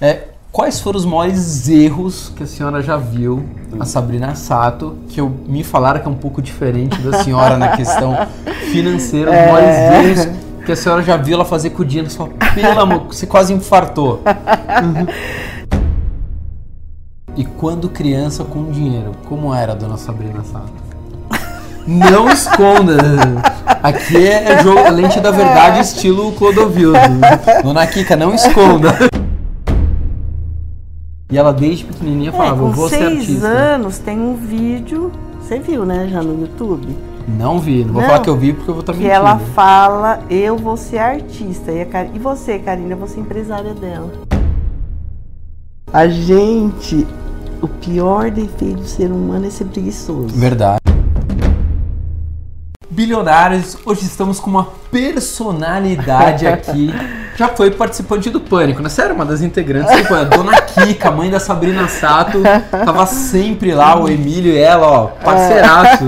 É, quais foram os maiores erros que a senhora já viu a Sabrina Sato, que eu, me falaram que é um pouco diferente da senhora na questão financeira, os É. maiores erros que a senhora já viu ela fazer com o dinheiro, fala, pelo amor, você quase infartou. E quando criança com dinheiro, como era a dona Sabrina Sato? Não esconda. Aqui é jogo, lente da verdade, estilo Clodovil. Dona Kika, não esconda. E ela desde pequenininha É, falava, eu com vou ser seis artista. anos tem um vídeo, você viu, né, já no YouTube, Não vi, não vou Não, falar que eu vi porque eu vou estar que mentindo. ela fala, eu vou ser artista. E, a Kar- e você, Karina, eu vou ser empresária dela. A gente, o pior defeito do ser humano é ser preguiçoso. Verdade. Bilionários, hoje estamos com uma personalidade aqui. Já foi participante do Pânico, né? Sério, uma das integrantes do Pânico. Dona Kika, mãe da Sabrina Sato, tava sempre lá, o Emílio e ela, ó, parceiraço.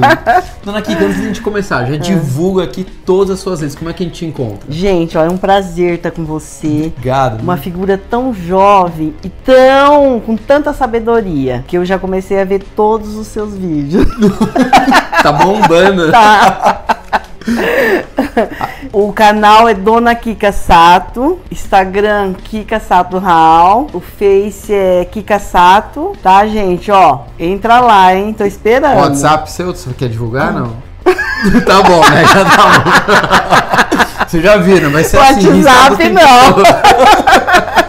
Dona Kika, antes de a gente começar, já divulga aqui todas as suas redes. Como é que a gente te encontra? Gente, ó, é um prazer estar com você. Obrigado. Uma figura tão jovem e tão com tanta sabedoria que eu já comecei a ver todos os seus vídeos. Tá bombando. Tá. o canal é Dona Kika Sato, Instagram Kika Sato Raul, o Face é Kika Sato, tá, gente? Ó, entra lá, hein? Tô esperando. WhatsApp seu, você quer divulgar, não? tá bom, né? Já tá bom. Vocês já viram, ser assim. WhatsApp, tempo não.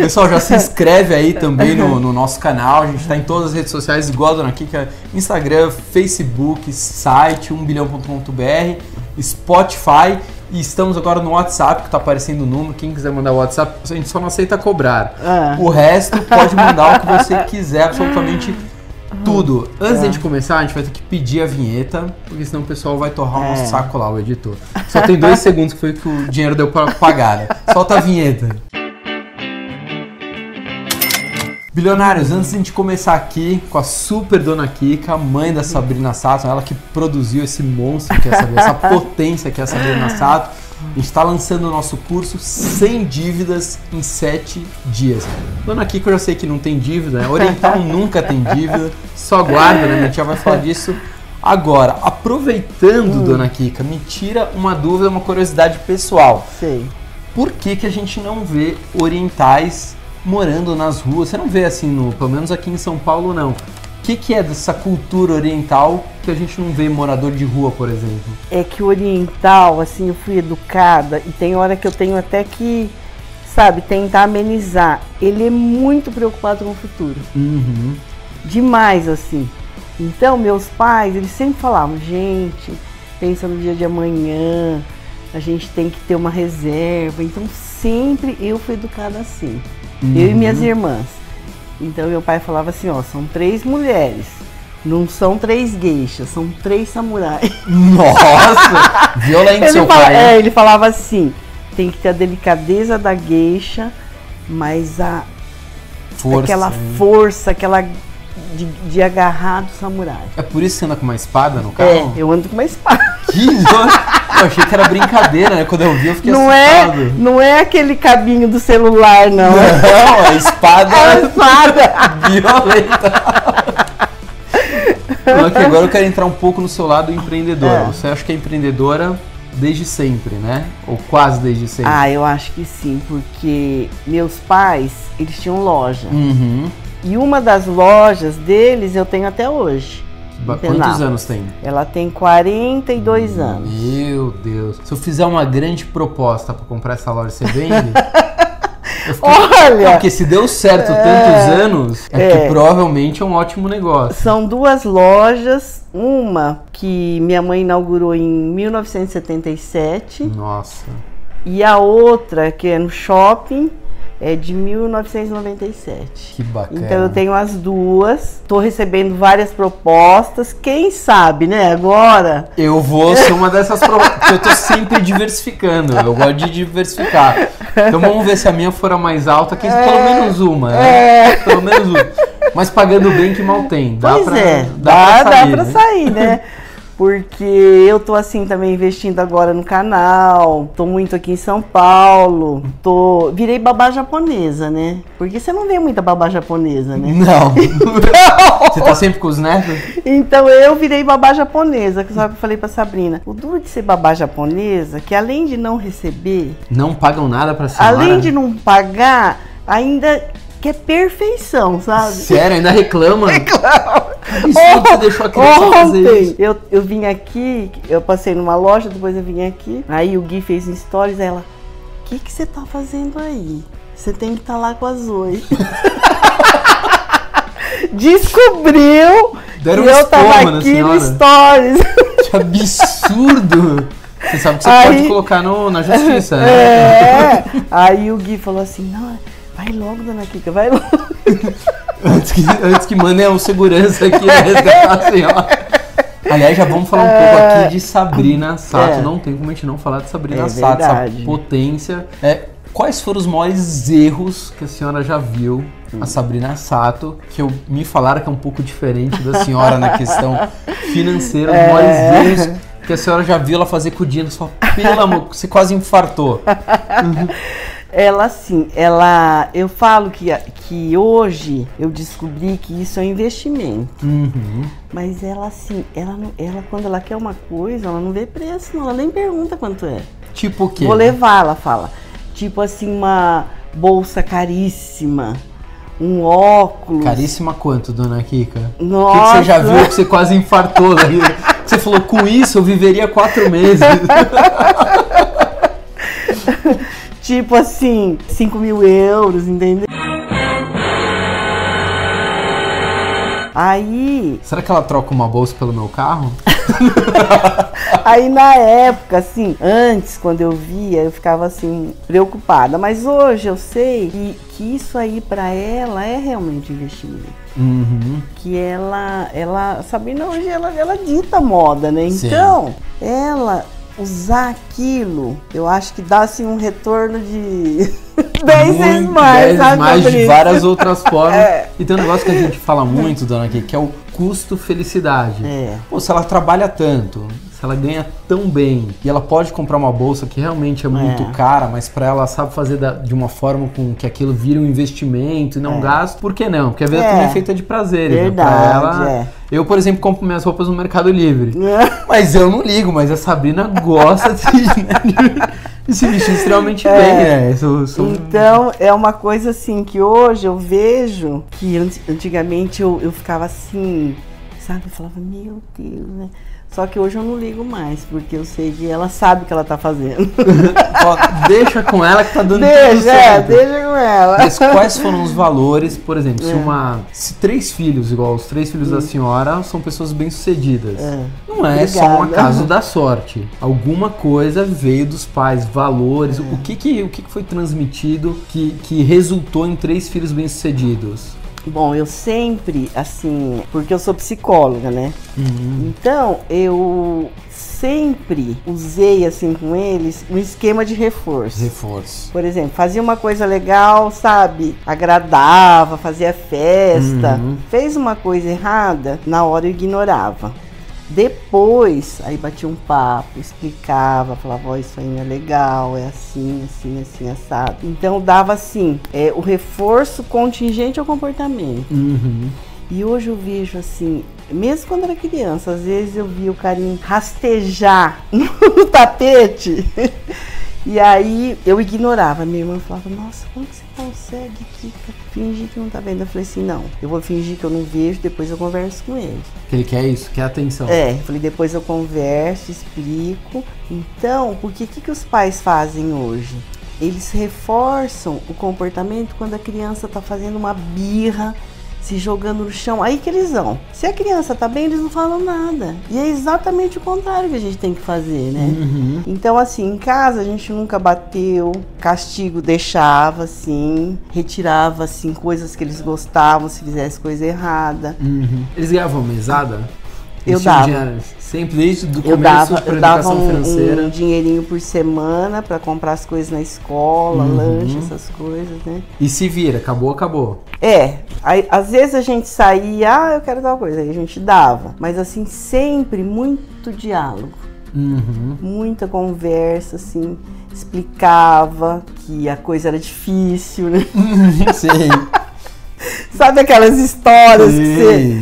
Pessoal, já se inscreve aí também no, no nosso canal. A gente tá em todas as redes sociais, igual a Dona Kika, Instagram, Facebook, site, 1bilhão.com.br, Spotify. E estamos agora no WhatsApp, que tá aparecendo o número. Quem quiser mandar o WhatsApp, a gente só não aceita cobrar. Ah. O resto pode mandar o que você quiser, absolutamente tudo. Antes de a gente começar, a gente vai ter que pedir a vinheta, porque senão o pessoal vai torrar É. saco lá, o editor. Só tem dois segundos que foi que o dinheiro deu pra pagar. né? Solta a vinheta. Bilionários, antes de a gente começar aqui com a super dona Kika, mãe da Sabrina Sato, ela que produziu esse monstro que é a Sabrina, essa potência que é a Sabrina Sato, a gente está lançando o nosso curso sem dívidas em 7 dias. Dona Kika, eu já sei que não tem dívida, né? Oriental nunca tem dívida, só guarda, né? Minha tia vai falar disso agora. Aproveitando, dona Kika, me tira uma dúvida, uma curiosidade pessoal Sei. por que, que a gente não vê orientais morando nas ruas? Você não vê assim, no, pelo menos aqui em São Paulo, não. O que, que é dessa cultura oriental que a gente não vê morador de rua, por exemplo? É que o oriental, assim, eu fui educada e tem hora que eu tenho até que, sabe, tentar amenizar. Ele é muito preocupado com o futuro. Uhum. demais assim. Então, meus pais, eles sempre falavam, gente, pensa no dia de amanhã, a gente tem que ter uma reserva. Então, sempre eu fui educada assim. Eu e minhas irmãs. Então, meu pai falava assim, ó, são três mulheres. Não são três gueixas, são três samurais. Nossa! Violento seu fala- pai. é, ele falava assim, tem que ter a delicadeza da gueixa, mas a Força. aquela né? força, aquela de, de agarrar do samurai. É por isso que você anda com uma espada no É, carro? eu ando com uma espada. Que! Eu achei que era brincadeira, né? Quando eu vi, eu fiquei Não é, assustado. não é aquele cabinho do celular, não. Não, a espada É a espada. violenta. Que agora eu quero entrar um pouco no seu lado empreendedor. É. Você acha que é empreendedora desde sempre, né? Ou quase desde sempre? Ah, eu acho que sim, porque meus pais, eles tinham loja. Uhum. E uma das lojas deles eu tenho até hoje. Ba- Em Quantos anos tem? Ela tem 42 anos. Meu Deus. Se eu fizer uma grande proposta pra comprar essa loja, você vende? Eu fiquei- Olha, Não, porque se deu certo tantos anos, é, que É. provavelmente é um ótimo negócio. são duas lojas. Uma que minha mãe inaugurou em 1977 Nossa. e a outra que é no shopping é de 1997. Que bacana. Então eu tenho as duas, tô recebendo várias propostas. Quem sabe, né? Agora. Eu vou ser uma dessas propostas. eu tô sempre diversificando. Eu gosto de diversificar. Então vamos ver se a minha for a mais alta, que pelo menos uma, né? Pelo menos uma. Mas pagando bem que mal tem. Dá pois pra, é, dá, pra sair. dá pra né? sair, né? porque eu tô assim também investindo agora no canal, tô muito aqui em São Paulo, tô virei babá japonesa, né? Porque você não vê muita babá japonesa, né? Não. Você tá sempre com os netos? Então eu virei babá japonesa, que só que eu falei pra Sabrina. O duro de ser babá japonesa, que além de não receber, Não pagam nada pra senhora? além de não pagar, ainda quer perfeição, sabe? Sério, ainda reclama? Reclama. Absurdo, você deixou a criança fazer Ontem isso. eu, eu vim aqui, eu passei numa loja, depois eu vim aqui. Aí o Gui fez um stories, ela, o que que você tá fazendo aí? Você tem que estar lá com a Zoe. Descobriu Deram que um eu tava aqui no stories. Que absurdo! Você sabe que você Aí- pode colocar no, na justiça, né? É. Aí o Gui falou assim, não, vai logo, dona Kika, vai logo. Antes que, antes que mandem o segurança aqui resgatar a senhora. Aliás, já vamos falar um pouco aqui de Sabrina Sato. É. Não tem como a gente não falar de Sabrina É Sato, essa potência. É, quais foram os maiores erros que a senhora já viu a Sabrina Sato? Que eu, me falaram que é um pouco diferente da senhora na questão financeira. Os É. maiores erros que a senhora já viu ela fazer com o dinheiro. Só, pelo amor, você quase infartou. Ela assim, ela. Eu falo que, que hoje eu descobri que isso é um investimento. Uhum. Mas ela assim, ela, não- ela quando ela quer uma coisa, ela não vê preço, não, ela nem pergunta quanto é. Tipo o quê? Vou levar, ela fala. Tipo assim, uma bolsa caríssima, um óculos. Caríssima quanto, dona Kika? O que, Nossa. que você já viu que você quase infartou? Você falou, com isso eu viveria quatro meses. Tipo assim, 5 mil euros, entendeu? Aí, Será que ela troca uma bolsa pelo meu carro? aí na época, assim, antes, quando eu via, eu ficava assim, preocupada. Mas hoje eu sei que, que isso aí pra ela é realmente investimento. Uhum. que ela, ela, a Sabrina hoje ela, ela dita moda, né? Sim. Então, ela usar aquilo, eu acho que dá assim um retorno de 10 vezes mais, dez sabe? mais de várias outras formas. É. E tem um negócio que a gente fala muito, dona Kika, que é o custo-felicidade. É. Pô, se ela trabalha tanto, ela ganha tão bem e ela pode comprar uma bolsa que realmente é muito É. cara, mas pra ela sabe fazer da- de uma forma com que aquilo vire um investimento e não É. gasto, por que não? Porque a vida É. também é feita de prazeres. né? Pra Verdade, ela, é. Eu, por exemplo, compro minhas roupas no Mercado Livre. Mas eu não ligo, mas a Sabrina gosta de, se vestir extremamente É. bem, né? Sou- sou- Então, é uma coisa assim que hoje eu vejo que an- antigamente eu, eu ficava assim, sabe? Eu falava, meu Deus, né? Só que hoje eu não ligo mais, porque eu sei que ela sabe o que ela tá fazendo. Ó, deixa com ela que tá dando tudo deixa, é, certo. deixa com ela. Mas quais foram os valores, por exemplo, se É. uma. Se três filhos, igual os três filhos da senhora, são pessoas bem-sucedidas. É. Não é só um Obrigada. acaso da sorte. Alguma coisa veio dos pais, valores. O que que, o que que foi transmitido que, que resultou em três filhos bem-sucedidos? Bom, eu sempre, assim, porque eu sou psicóloga, né? Uhum. Então, eu sempre usei, assim, com eles, um esquema de reforço. Reforço. Por exemplo, fazia uma coisa legal, sabe? Agradava, fazia festa. Uhum. Fez uma coisa errada, na hora eu ignorava. Depois, aí batia um papo, explicava, falava, ó, isso aí não é legal, é assim, assim, assim, assado. Então dava assim, é, o reforço contingente ao comportamento. Uhum. E hoje eu vejo assim, mesmo quando era criança, às vezes eu via o carinho rastejar no tapete. E aí eu ignorava. Minha irmã falava, nossa, como que você consegue Kika, fingir que não tá vendo? Eu falei assim, não, eu vou fingir que eu não vejo, depois eu converso com ele. Que ele quer isso, quer atenção. É, falei, depois eu converso, explico. Então, por que, que, que os pais fazem hoje? Eles reforçam o comportamento quando a criança tá fazendo uma birra, se jogando no chão. Aí que eles vão. Se a criança tá bem, eles não falam nada. E é exatamente o contrário que a gente tem que fazer, né? Uhum. Então, assim, em casa a gente nunca bateu, castigo deixava, assim, retirava, assim, coisas que eles gostavam se fizesse coisa errada. Uhum. Eles ganhavam mesada? Eu Esse dava. Sempre desde do Eu começo dava, para eu dava um, financeira. um dinheirinho por semana pra comprar as coisas na escola, Uhum. lanche, essas coisas, né? E se vira, acabou, acabou. É, aí, às vezes a gente saía, ah, eu quero tal coisa, aí a gente dava. Mas assim, sempre muito diálogo, Uhum. muita conversa, assim, explicava que a coisa era difícil, né? Sei. Sabe aquelas histórias que você.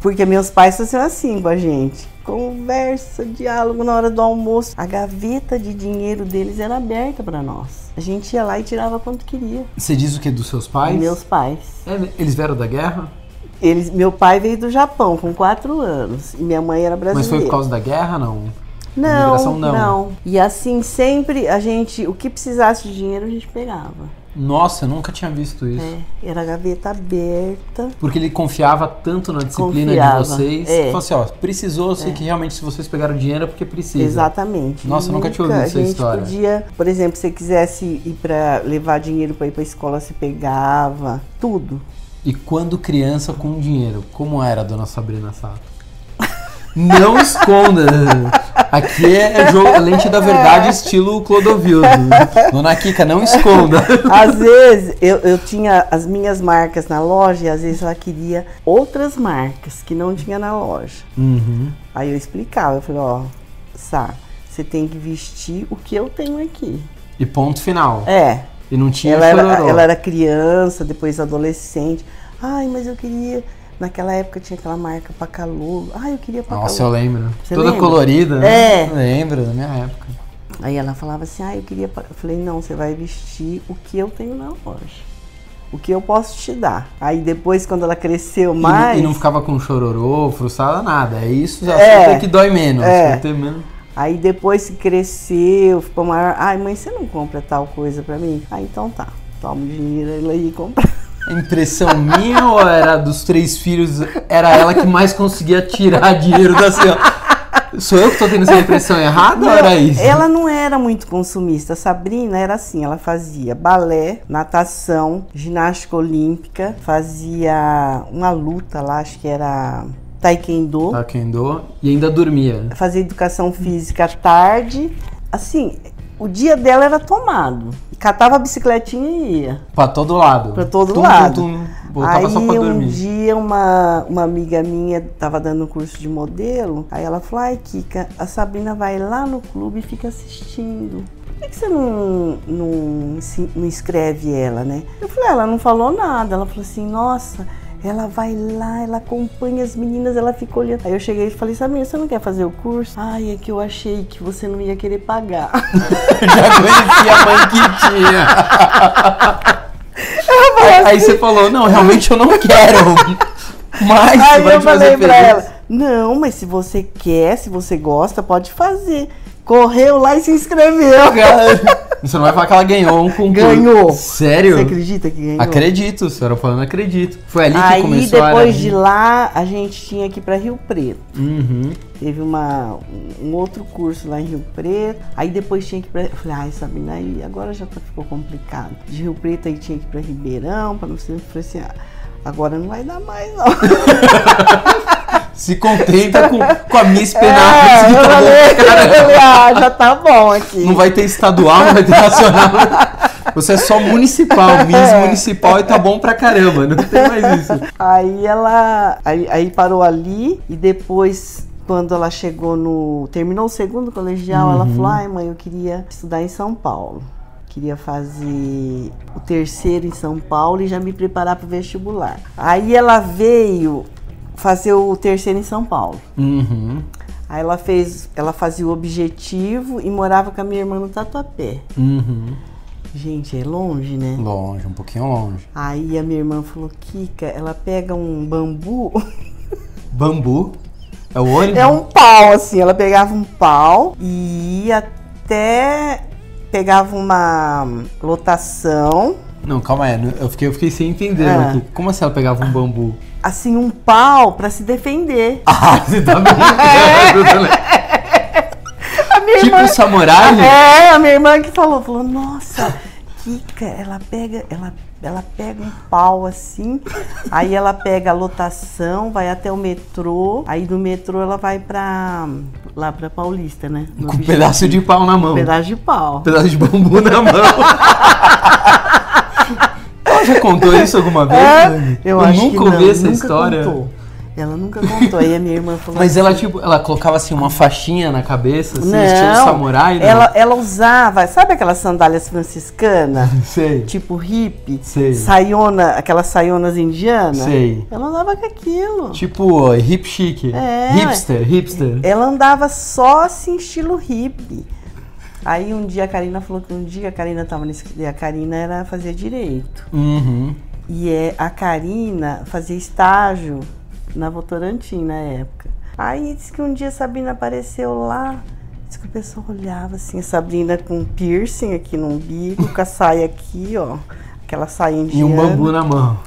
Porque meus pais faziam assim com a gente. Conversa, diálogo na hora do almoço. A gaveta de dinheiro deles era aberta pra nós. A gente ia lá e tirava quanto queria. Você diz o que dos seus pais? Meus pais. É, eles vieram da guerra? Eles, meu pai veio do Japão com quatro anos e minha mãe era brasileira. Mas foi por causa da guerra, não? Não, não. não. E assim, sempre a gente, o que precisasse de dinheiro, a gente pegava. Nossa, eu nunca tinha visto isso. É, era a gaveta aberta. Porque ele confiava tanto na disciplina Confiava, de vocês. é. Falou assim, ó, precisou, eu sei que realmente se vocês pegaram dinheiro é porque precisa. Exatamente. Nossa, eu nunca tinha ouvido essa história. podia, por exemplo, se você quisesse ir para levar dinheiro para ir para escola, você pegava tudo. E quando criança com dinheiro, como era a dona Sabrina Sato? Não esconda! Aqui é jogo, lente da verdade, estilo Clodovil. Dona Kika, não esconda. Às vezes eu, eu tinha as minhas marcas na loja e às vezes ela queria outras marcas que não tinha na loja. Uhum. Aí eu explicava, eu falei, ó, Sá, você tem que vestir o que eu tenho aqui. E ponto final. É, E não tinha ela era, ela era criança, depois adolescente. Ai, mas eu queria. Naquela época tinha aquela marca Pacalolo. Ai, eu queria Pacalolo. Nossa, eu lembro. Você Toda lembra? colorida. né? É. Lembro, da minha época. Aí ela falava assim, ah, eu queria. pa-" Eu falei, não, você vai vestir o que eu tenho na loja. O que eu posso te dar. Aí depois, quando ela cresceu E mais. E, não ficava com chororô, frustrada, nada. É isso já É. que dói menos. É. Menos. Aí depois que cresceu, ficou maior. Ai, mãe, você não compra tal coisa pra mim? Aí então tá. Toma o dinheiro, ela ia comprar. A impressão minha ou era dos três filhos, era ela que mais conseguia tirar dinheiro da senhora? Sou eu que tô tendo essa impressão errada ou era isso? Ela não era muito consumista. A Sabrina era assim, ela fazia balé, natação, ginástica olímpica, fazia uma luta lá, acho que era taekwondo, Taekwondo e ainda dormia. fazia educação física à tarde. Assim, o dia dela era tomado. Catava a bicicletinha e ia. Pra todo lado. Pra todo Tum, lado. Tum, tum. Voltava aí só pra um dormir. dia uma, uma amiga minha tava dando um curso de modelo, aí ela falou, ai Kika, a Sabrina vai lá no clube e fica assistindo. Por que, que você não, não, não escreve ela, né? Eu falei, ela não falou nada. Ela falou assim, nossa, ela vai lá, ela acompanha as meninas, ela fica olhando. Aí eu cheguei e falei, Sabrina, você não quer fazer o curso? Ai, é que eu achei que você não ia querer pagar. Já conhecia a mãe que tinha. Aí você falou, não, realmente eu não quero. Mas Aí vai eu falei pra feliz. ela, não, mas se você quer, se você gosta, pode fazer. Correu lá e se inscreveu. Você não vai falar que ela ganhou um concurso. Ganhou. Sério? Você acredita que ganhou? Acredito, a senhora falando acredito. Foi ali que Aí começou a depois era de lá, a gente tinha que ir pra Rio Preto. Uhum. Teve uma, um outro curso lá em Rio Preto. Aí depois tinha que ir pra. Eu falei, ai, Sabina, aí agora já tá- ficou complicado. De Rio Preto aí tinha que ir pra Ribeirão, pra não ser. Eu falei assim, ah, agora não vai dar mais, não. Se contenta com, com a Miss É, Penápolis que eu falei, falei, ah, já tá bom aqui. Não vai ter estadual, não vai ter nacional. Você é só municipal, Miss Municipal e tá bom pra caramba. Não tem mais isso. Aí ela. Aí, aí parou ali e depois, quando ela chegou no. terminou o segundo colegial, ela falou: ai, mãe, eu queria estudar em São Paulo. Queria fazer o terceiro em São Paulo e já me preparar para o vestibular. Aí ela veio fazer o terceiro em São Paulo. Uhum. Aí ela fez, ela fazia o objetivo e morava com a minha irmã no Tatuapé. Uhum. Gente, é longe, né? Longe, um pouquinho longe. Aí a minha irmã falou, Kika, ela pega um bambu Bambu. É o ônibus? É um pau, assim. Ela pegava um pau e ia até. Pegava uma lotação, Não, calma aí. Eu fiquei, eu fiquei sem entender aqui. Como assim ela pegava um bambu? assim, um pau pra se defender. Ah, você tá brincando? A minha Tipo samurai? É, a minha irmã que falou, falou, nossa, Kika, ela pega, ela ela pega um pau assim, aí ela pega a lotação, vai até o metrô, aí do metrô ela vai pra lá pra Paulista, né? No Com um pedaço de pau na mão. Um pedaço de pau. pedaço de bambu na mão. Ela já contou isso alguma vez? É, Dani? eu, acho nunca que ouvi não, essa nunca história. Contou. Ela nunca contou. Aí a minha irmã falou Mas assim, ela, tipo, ela colocava assim uma faixinha na cabeça, assim, não, estilo samurai, né? ela, ela usava, sabe aquelas sandálias franciscanas? Sei. tipo hippie, Sei. saiona, aquelas saionas indianas. Sei. Ela andava com aquilo. Tipo, hip chic. É. Hipster, hipster. Ela andava só assim, estilo hippie. Aí um dia a Karina falou que um dia a Karina tava nesse. A Karina era fazer direito. Uhum. E é, a Karina fazia estágio na Votorantim na época. Aí disse que um dia a Sabrina apareceu lá. Disse que o pessoal olhava assim, a Sabrina com piercing aqui no umbigo, com a saia aqui, ó. Aquela saia E indiana. um bambu na mão.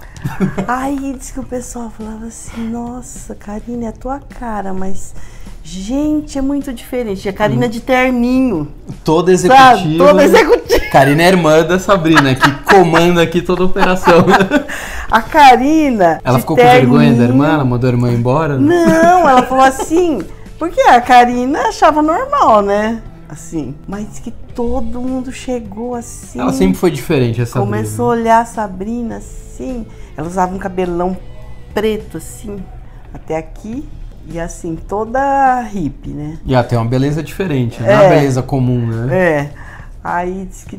Aí disse que o pessoal falava assim, nossa, Karina, é a tua cara, mas gente, é muito diferente. A Karina de terninho, Toda sabe? executiva. Toda executiva. Karina é irmã da Sabrina, que comanda aqui toda a operação. A Karina. Ela ficou com vergonha da terninho. irmã? Ela mandou a irmã embora? Não, ela falou assim, porque a Karina achava normal, né? Assim, mas que todo mundo chegou assim. Ela sempre foi diferente, essa Começou a olhar a Sabrina assim. Ela usava um cabelão preto assim, até aqui. E assim, toda hippie, né? E até uma beleza diferente, não é É. uma beleza comum, né? É. Aí disse que.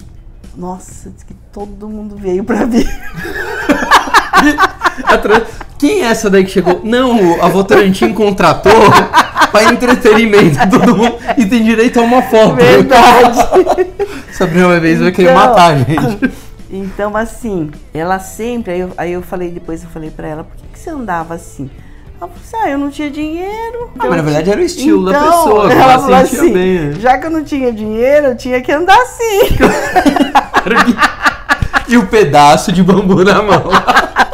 Nossa, disse que todo mundo veio pra ver. Quem é essa daí que chegou? Não, a Votorantim contratou para entretenimento todo mundo e tem direito a uma foto. Verdade. Sabrina uma vez vai querer Então- matar a gente. Então, assim, ela sempre. Aí eu, aí eu falei, depois eu falei pra ela, por que, que você andava assim? Ela falou assim, ah, eu não tinha dinheiro. Ah, mas na verdade era o estilo da Então, pessoa, que ela ela falou assim, bem. né? Já que eu não tinha dinheiro, eu tinha que andar assim. E o pedaço de bambu na mão.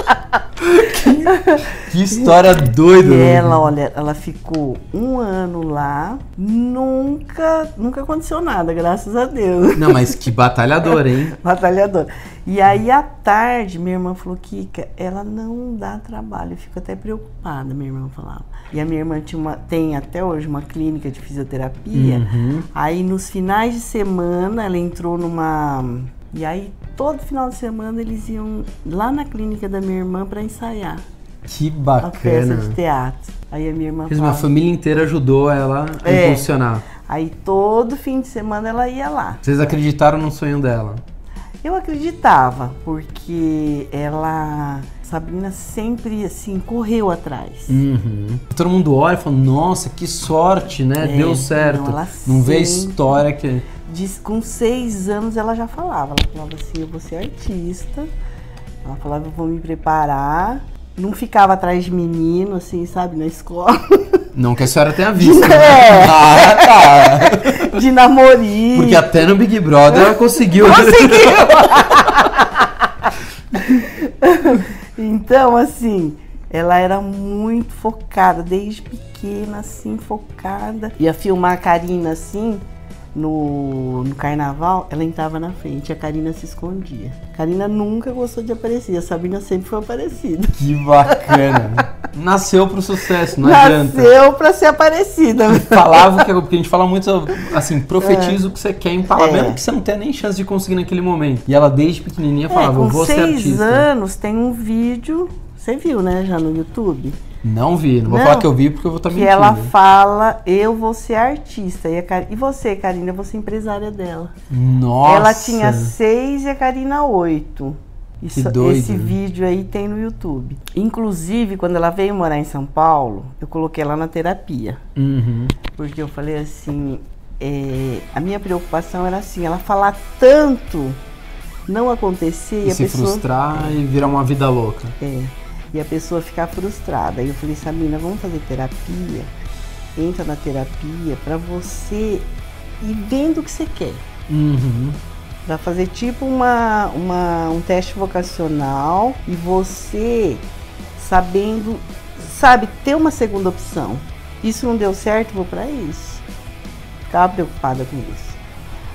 que, que história doida. E né? ela, olha, ela ficou um ano lá, nunca, nunca aconteceu nada, graças a Deus. Não, mas que batalhadora, hein? Batalhadora. E aí, à tarde, minha irmã falou, Kika, ela não dá trabalho. Eu fico até preocupada, minha irmã falava. E a minha irmã tinha uma, tem até hoje uma clínica de fisioterapia. Uhum. Aí, nos finais de semana, ela entrou numa... E aí, todo final de semana, eles iam lá na clínica da minha irmã para ensaiar Que a peça bacana. de teatro. Aí a minha irmã Fiz uma família inteira ajudou ela a É. impulsionar. Aí todo fim de semana ela ia lá. Vocês acreditaram no sonho dela? Eu acreditava, porque ela, Sabrina sempre assim correu atrás. Uhum. Todo mundo olha e fala, nossa, que sorte, né? É, Deu certo. não, Não vê a sempre- história que. Diz, com seis anos ela já falava. Ela falava assim, eu vou ser artista. Ela falava, eu vou me preparar. Não ficava atrás de menino, assim, sabe, na escola. Não que a senhora tenha visto. né? É. Ah, tá. De namorinho. Porque até no Big Brother ela conseguiu. Conseguiu! então, assim, ela era muito focada, desde pequena, assim, focada. Ia filmar a Karina, assim, no, no carnaval, ela entrava na frente, a Karina se escondia. A Karina nunca gostou de aparecer, a Sabrina sempre foi aparecida. Que bacana. Nasceu pro sucesso, não adianta. Nasceu pra ser aparecida. Falava que porque a gente fala muito assim, profetiza o que você quer em palavra, É. mesmo que você não tenha nem chance de conseguir naquele momento. E ela desde pequenininha É, falava, eu com vou ser seis artista. anos tem um vídeo, você viu, né, já no YouTube? Não vi, não vou Não. falar que eu vi porque eu vou estar que mentindo. ela fala, eu vou ser artista. E, a Kar- e você, Karina, eu vou ser empresária dela. Nossa. Ela tinha seis e a Karina oito. Isso, doido. esse vídeo aí tem no YouTube. Inclusive, quando ela veio morar em São Paulo, eu coloquei ela na terapia. Uhum. Porque eu falei assim, é, a minha preocupação era assim, ela falar tanto, não acontecer e, E se pessoa frustrar e virar uma vida louca. é, e a pessoa ficar frustrada. Aí eu falei, Sabina, vamos fazer terapia? Entra na terapia pra você ir vendo o que você quer. Uhum. Pra fazer tipo uma, uma, um teste vocacional e você sabendo, sabe, ter uma segunda opção. Isso não deu certo, vou pra isso. Ficava preocupada com isso.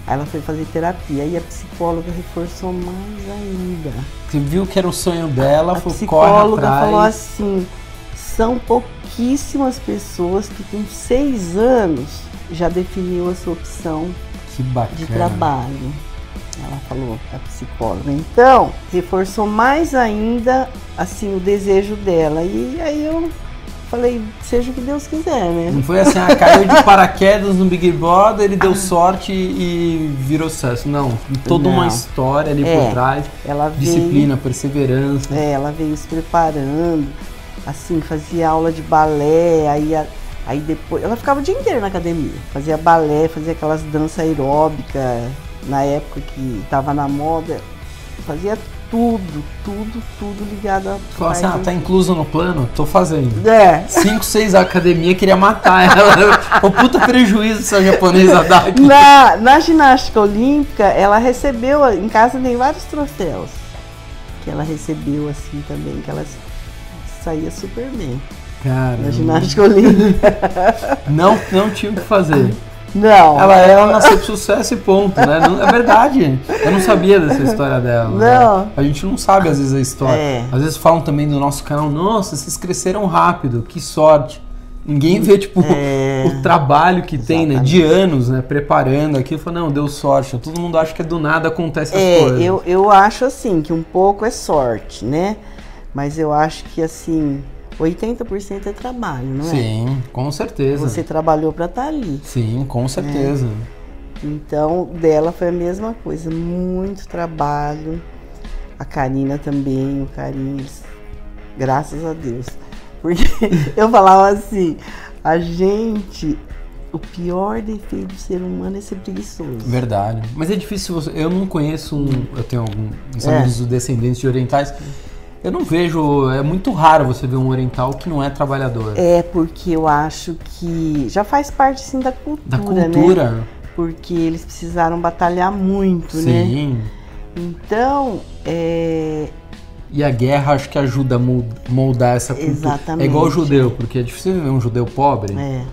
Aí ela foi fazer terapia e a psicóloga reforçou mais ainda. Você viu que era o sonho dela, a foi psicóloga falou assim: são pouquíssimas pessoas que com seis anos já definiu a sua opção de trabalho. Ela falou, a psicóloga. Então, reforçou mais ainda assim o desejo dela. E aí eu falei, seja o que Deus quiser, né? Não foi assim, ah, caiu de paraquedas no Big Brother, ele deu sorte e virou sucesso. Não, toda Não. uma história ali é, por trás. Disciplina, perseverança. É, ela veio se preparando, assim, fazia aula de balé, aí, aí depois. Ela ficava o dia inteiro na academia. Fazia balé, fazia aquelas danças aeróbicas na época que estava na moda. Fazia tudo, tudo, tudo ligado a. Fala assim, ah, tá incluso no plano? Tô fazendo. É. Cinco, seis academia, queria matar ela. o puta prejuízo essa japonesa dá aqui. Na, na ginástica olímpica, ela recebeu, em casa tem vários troféus. Que ela recebeu assim também, que ela saía super bem. Cara. Na ginástica olímpica. não, não tinha o que fazer. Não. Ela, ela nasceu de sucesso e ponto, né? Não, é verdade. Eu não sabia dessa história dela. Né? Não. Né? A gente não sabe, às vezes, a história. É. Às vezes falam também do nosso canal, nossa, vocês cresceram rápido, que sorte. Ninguém vê, tipo, é... o trabalho que Exatamente. tem, né? De anos, né? Preparando aqui. Fala, não, deu sorte. Todo mundo acha que é do nada acontece as é, coisas. Eu, eu acho, assim, que um pouco é sorte, né? Mas eu acho que, assim, 80% é trabalho, não é? Sim, com certeza. Você trabalhou para estar tá ali. Sim, com certeza. É. Então, dela foi a mesma coisa, muito trabalho. A Karina também, o Carinho, graças a Deus. Porque eu falava assim, a gente, o pior defeito do ser humano é ser preguiçoso. Verdade. Mas é difícil você. Eu não conheço um. Eu tenho alguns amigos é. descendentes de orientais. Eu não vejo, é muito raro você ver um oriental que não é trabalhador. É, porque eu acho que já faz parte sim da cultura, da cultura. né? Porque eles precisaram batalhar muito, sim. né? Sim. Então, é... E a guerra acho que ajuda a moldar essa cultura. Exatamente. É igual o judeu, porque é difícil ver um judeu pobre. É.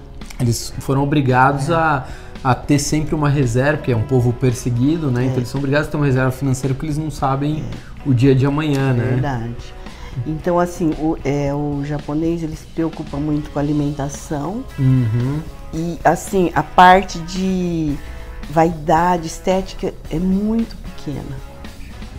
Eles foram obrigados é. a a ter sempre uma reserva, porque é um povo perseguido, né? É. Então eles são obrigados a ter uma reserva financeira porque eles não sabem é. o dia de amanhã, né? Verdade. Então, assim, o, é, o japonês ele se preocupa muito com a alimentação. Uhum. E, assim, a parte de vaidade, estética é muito pequena.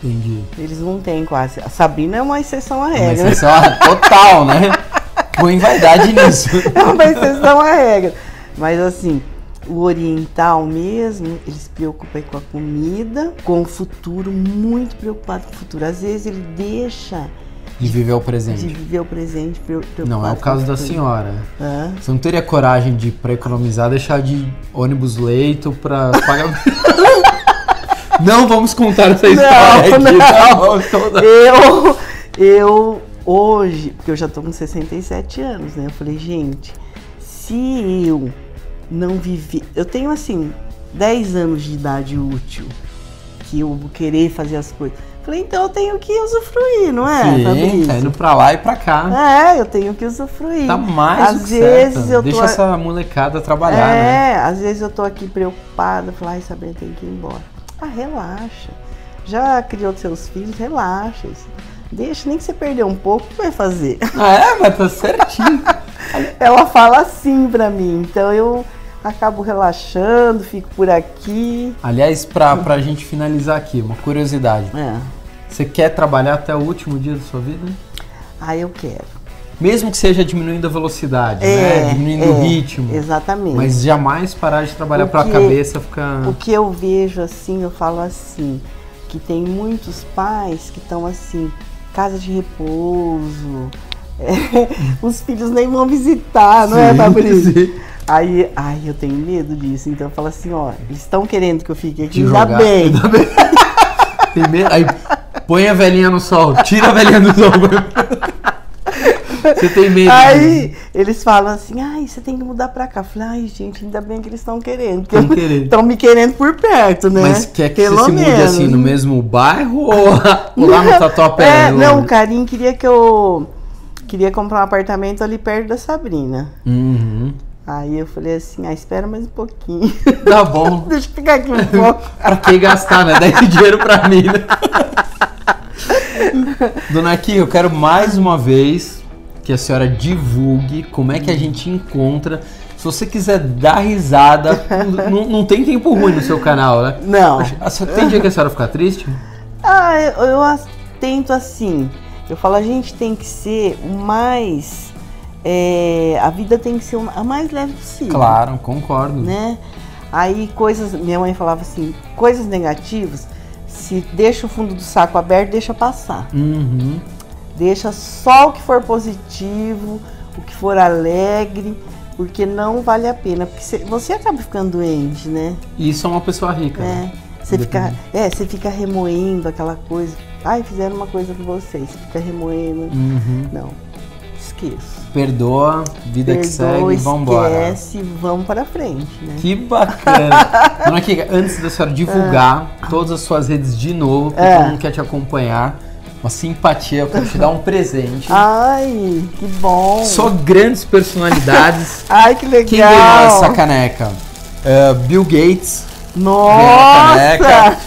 Entendi. Eles não têm quase. A Sabrina é uma exceção à regra. Uma exceção total, né? Põe vaidade nisso. É uma exceção à regra. Mas, assim, o oriental mesmo, ele se preocupa com a comida, com o futuro, muito preocupado com o futuro. Às vezes ele deixa de viver o presente. De viver o presente. Não, é o caso da senhora. Hã? Você não teria coragem de, para economizar, deixar de ônibus leito para pagar. não vamos contar essa história não, aqui. Não. não. Eu, eu, hoje, porque eu já tô com 67 anos, né? Eu falei, gente, se eu não vivi. Eu tenho assim 10 anos de idade útil que eu vou querer fazer as coisas. Falei, então eu tenho que usufruir, não é? Sim, tá indo pra lá e pra cá. É, eu tenho que usufruir. Tá mais às vezes certo. eu Deixa essa molecada trabalhar, é, né? É, às vezes eu tô aqui preocupada, falar, ai, Sabrina, tem que ir embora. Ah, relaxa. Já criou seus filhos, relaxa. Deixa, nem que você perder um pouco, que vai fazer? Ah, é, mas tá certinho. Ela fala assim pra mim, então eu acabo relaxando, fico por aqui. Aliás, pra, pra gente finalizar aqui, uma curiosidade. É. Você quer trabalhar até o último dia da sua vida? Ah, eu quero. Mesmo que seja diminuindo a velocidade, é, né? Diminuindo é, o ritmo. Exatamente. Mas jamais parar de trabalhar para a cabeça ficar. O que eu vejo assim, eu falo assim, que tem muitos pais que estão assim, casa de repouso, é, os filhos nem vão visitar, não é, sim, é, Fabrício? Aí, ai, eu tenho medo disso. Então eu falo assim, ó, eles estão querendo que eu fique aqui, ainda bem. ainda bem. Tem medo? Aí põe a velhinha no sol, tira a velhinha do sol. Você tem medo? Aí né? eles falam assim, ai, você tem que mudar pra cá. Eu falei, ai, gente, ainda bem que eles estão querendo. Estão me querendo por perto, né? Mas quer que Pelo você se mude assim no mesmo bairro ou, ou lá no Tatuapé? É, não, o Carinho queria que eu queria comprar um apartamento ali perto da Sabrina. Uhum. Aí eu falei assim, ah, espera mais um pouquinho. Tá bom. Deixa eu ficar aqui um pouco. pra que gastar, né? Daí dinheiro pra mim, né? Dona Kika, eu quero mais uma vez que a senhora divulgue como é que a gente encontra. Se você quiser dar risada, não, não tem tempo ruim no seu canal, né? Não. Tem dia que a senhora fica triste? Ah, eu, eu tento assim. Eu falo, a gente tem que ser o mais. É, a vida tem que ser a mais leve possível. Claro, concordo. Né? Aí coisas. Minha mãe falava assim, coisas negativas, se deixa o fundo do saco aberto, deixa passar. Uhum. Deixa só o que for positivo, o que for alegre, porque não vale a pena. Porque você, acaba ficando doente, né? E isso é uma pessoa rica. É. né? Você fica, é, você fica remoendo aquela coisa. Ai, fizeram uma coisa com você. Você fica remoendo. Uhum. Não, esqueço. Perdoa, vida que segue, Perdoa, vambora. esquece, vamos para frente, né? Que bacana. Dona Kika, antes da senhora divulgar todas as suas redes de novo, porque É. todo mundo quer te acompanhar, uma simpatia, quero te dar um presente. Ai, que bom. Só grandes personalidades. Ai, que legal. Quem ganhou essa caneca? É, Bill Gates Nossa! caneca.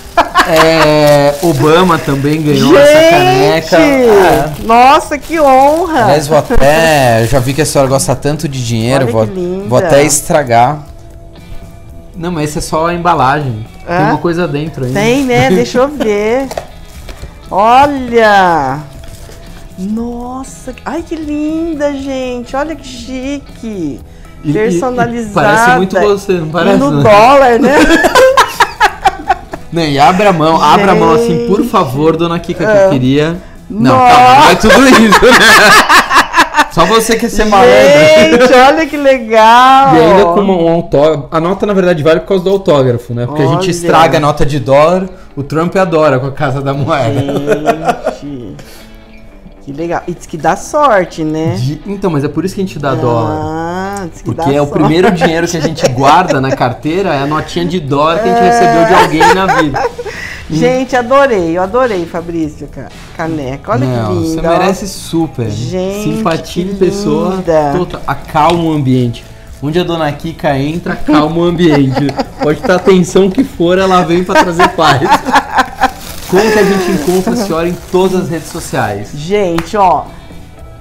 É, Obama também ganhou essa caneca. Gente! Nossa, que honra! Aliás, vou até. Já vi que a senhora gosta tanto de dinheiro, Olha vou, que linda. vou até estragar. Não, mas esse é só a embalagem. Tem É? uma coisa dentro ainda. Tem, né? Deixa eu ver. Olha! Nossa, ai que linda, gente. Olha que chique. E- e- e Personalizada. parece muito você, não parece? E no né? dólar, né? Não, e abre a mão, abre a mão assim, por favor, dona Kika, que É. eu queria. Não, Nossa. calma, não é tudo isso, né? Só você quer ser malandro. Gente, olha que legal. E ainda com um autógrafo. A nota, na verdade, vale por causa do autógrafo, né? Porque a Olha. gente estraga a nota de dólar, o Trump adora com a Casa da Moeda. Gente, que legal. E diz que dá sorte, né? De- Então, mas é por isso que a gente dá dólar. Ah, diz que dá Porque é o sorte. primeiro dinheiro que a gente guarda na carteira é a notinha de dólar que a gente recebeu de alguém na vida. Gente, adorei, eu adorei, Fabrício, ca- caneca. Olha Não, que linda. Você ó. merece super. Gente, Simpatia em pessoa. linda. Total, acalma o ambiente. Onde a dona Kika entra, acalma o ambiente. Pode estar a tensão que for, ela vem pra trazer paz. Como que a gente encontra a senhora em todas as redes sociais? Gente, ó.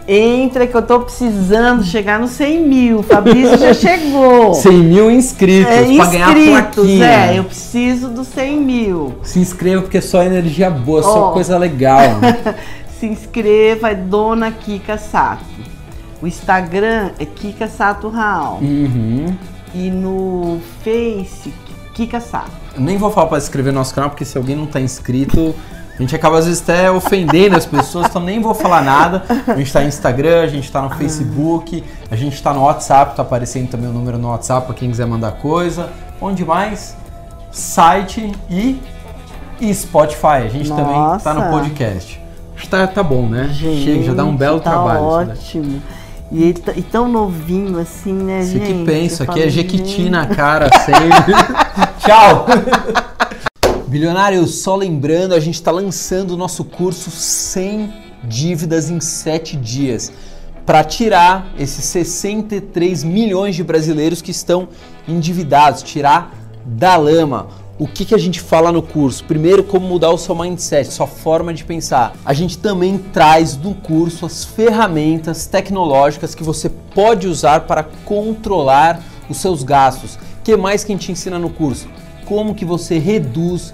Entra que eu tô precisando chegar nos 100 mil. Fabrício já chegou. 100 mil inscritos É, pra ganhar inscritos, plaquinha. é, eu preciso dos 100 mil. Se inscreva porque é só energia boa, só Ó. coisa legal. Se inscreva, é Dona Kika Sato. O Instagram é Kika Sato Raul. uhum. E no Face, Kika. Eu nem vou falar pra se inscrever no nosso canal, porque se alguém não tá inscrito, a gente acaba às vezes até ofendendo as pessoas, então nem vou falar nada. A gente tá no Instagram, a gente tá no Facebook, a gente tá no WhatsApp, tá aparecendo também o número no WhatsApp pra quem quiser mandar coisa. Onde mais? Site e, e Spotify. A gente também tá no Nossa. podcast. Acho que tá, tá bom, né? Gente, Chega, já dá um belo tá trabalho. isso daí. E, ele tá- e tão novinho assim, né, Você gente? que pensa, aqui é Jequiti na cara sempre. Tchau! Bilionário, só lembrando, a gente está lançando o nosso curso 100 dívidas em 7 dias para tirar esses 63 milhões de brasileiros que estão endividados, tirar da lama. O que, que a gente fala no curso? Primeiro, como mudar o seu mindset, sua forma de pensar. A gente também traz no curso as ferramentas tecnológicas que você pode usar para controlar os seus gastos. O que mais que a gente ensina no curso? Como que você reduz